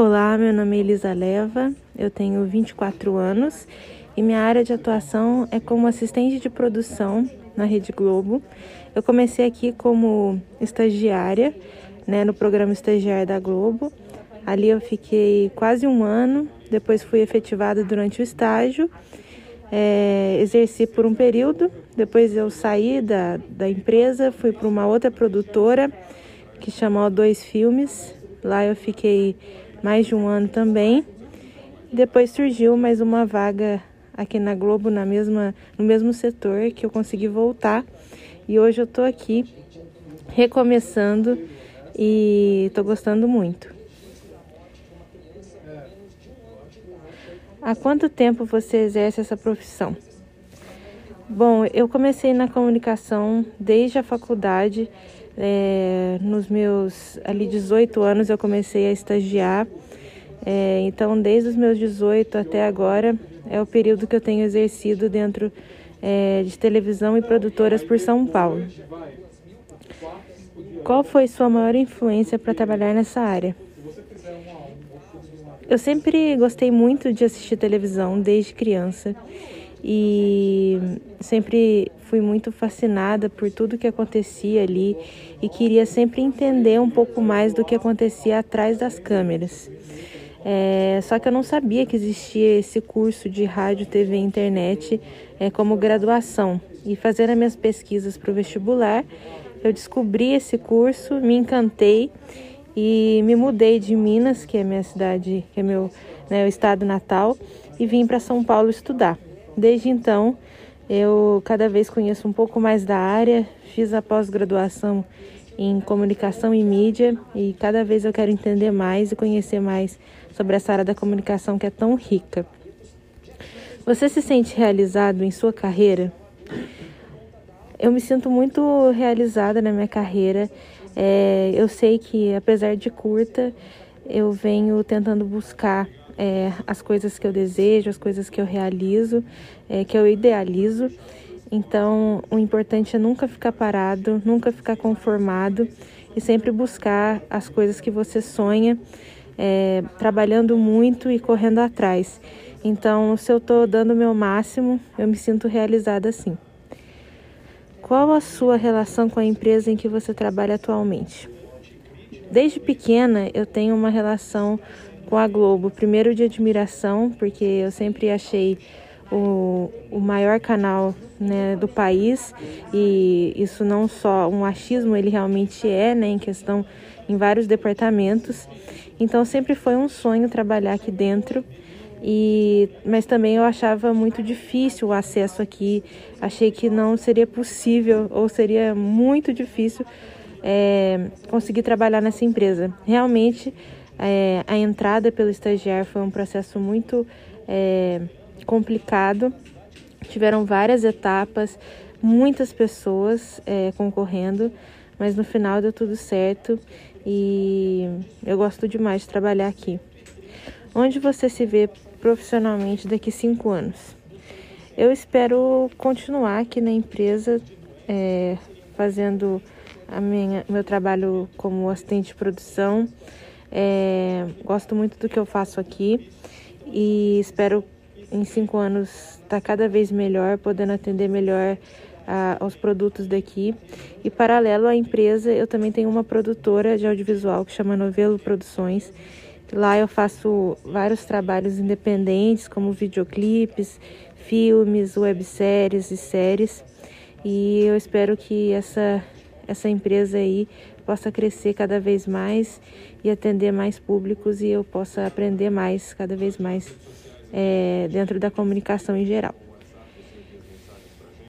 Olá, meu nome é Elisa Leva, eu tenho 24 anos e minha área de atuação é como assistente de produção na Rede Globo. Eu comecei aqui como estagiária, né, no programa Estagiário da Globo. Ali eu fiquei quase um ano, depois fui efetivada durante o estágio, é, exerci por um período, depois eu saí da, da empresa, fui para uma outra produtora que chamou Dois Filmes. Lá eu fiquei mais de um ano também. Depois surgiu mais uma vaga aqui na Globo, na mesma, no mesmo setor, que eu consegui voltar. E hoje eu tô aqui recomeçando e tô gostando muito. Há quanto tempo você exerce essa profissão? Bom, eu comecei na comunicação desde a faculdade. É, nos meus ali 18 anos eu comecei a estagiar. É, então, desde os meus 18 até agora é o período que eu tenho exercido dentro é, de televisão e produtoras por São Paulo. Qual foi sua maior influência para trabalhar nessa área? Eu sempre gostei muito de assistir televisão desde criança e sempre fui muito fascinada por tudo que acontecia ali e queria sempre entender um pouco mais do que acontecia atrás das câmeras. É, só que eu não sabia que existia esse curso de rádio, TV e internet é, como graduação. E fazendo as minhas pesquisas para o vestibular, eu descobri esse curso, me encantei e me mudei de Minas, que é minha cidade, que é meu né, estado natal, e vim para São Paulo estudar. Desde então, eu cada vez conheço um pouco mais da área, fiz a pós-graduação em comunicação e mídia e cada vez eu quero entender mais e conhecer mais sobre essa área da comunicação que é tão rica. Você se sente realizado em sua carreira? Eu me sinto muito realizada na minha carreira. É, eu sei que, apesar de curta, eu venho tentando buscar é, as coisas que eu desejo, as coisas que eu realizo, é, que eu idealizo. Então, o importante é nunca ficar parado, nunca ficar conformado e sempre buscar as coisas que você sonha, é, trabalhando muito e correndo atrás. Então, se eu estou dando o meu máximo, eu me sinto realizada assim. Qual a sua relação com a empresa em que você trabalha atualmente? Desde pequena, eu tenho uma relação com a Globo. Primeiro de admiração, porque eu sempre achei o, o maior canal né, do país e isso não só um achismo, ele realmente é, né, em questão em vários departamentos. Então sempre foi um sonho trabalhar aqui dentro. E, mas também eu achava muito difícil o acesso aqui. Achei que não seria possível ou seria muito difícil é, conseguir trabalhar nessa empresa. Realmente é, a entrada pelo estagiário foi um processo muito é, complicado. Tiveram várias etapas, muitas pessoas é, concorrendo, mas no final deu tudo certo e eu gosto demais de trabalhar aqui. Onde você se vê profissionalmente daqui cinco anos? Eu espero continuar aqui na empresa, é, fazendo a minha, meu trabalho como assistente de produção, é, gosto muito do que eu faço aqui e espero em cinco anos estar tá cada vez melhor, podendo atender melhor aos produtos daqui. E paralelo à empresa, eu também tenho uma produtora de audiovisual que chama Novelo Produções. Lá eu faço vários trabalhos independentes, como videoclipes, filmes, webséries e séries. E eu espero que essa essa empresa aí possa crescer cada vez mais e atender mais públicos e eu possa aprender mais, cada vez mais, é, dentro da comunicação em geral.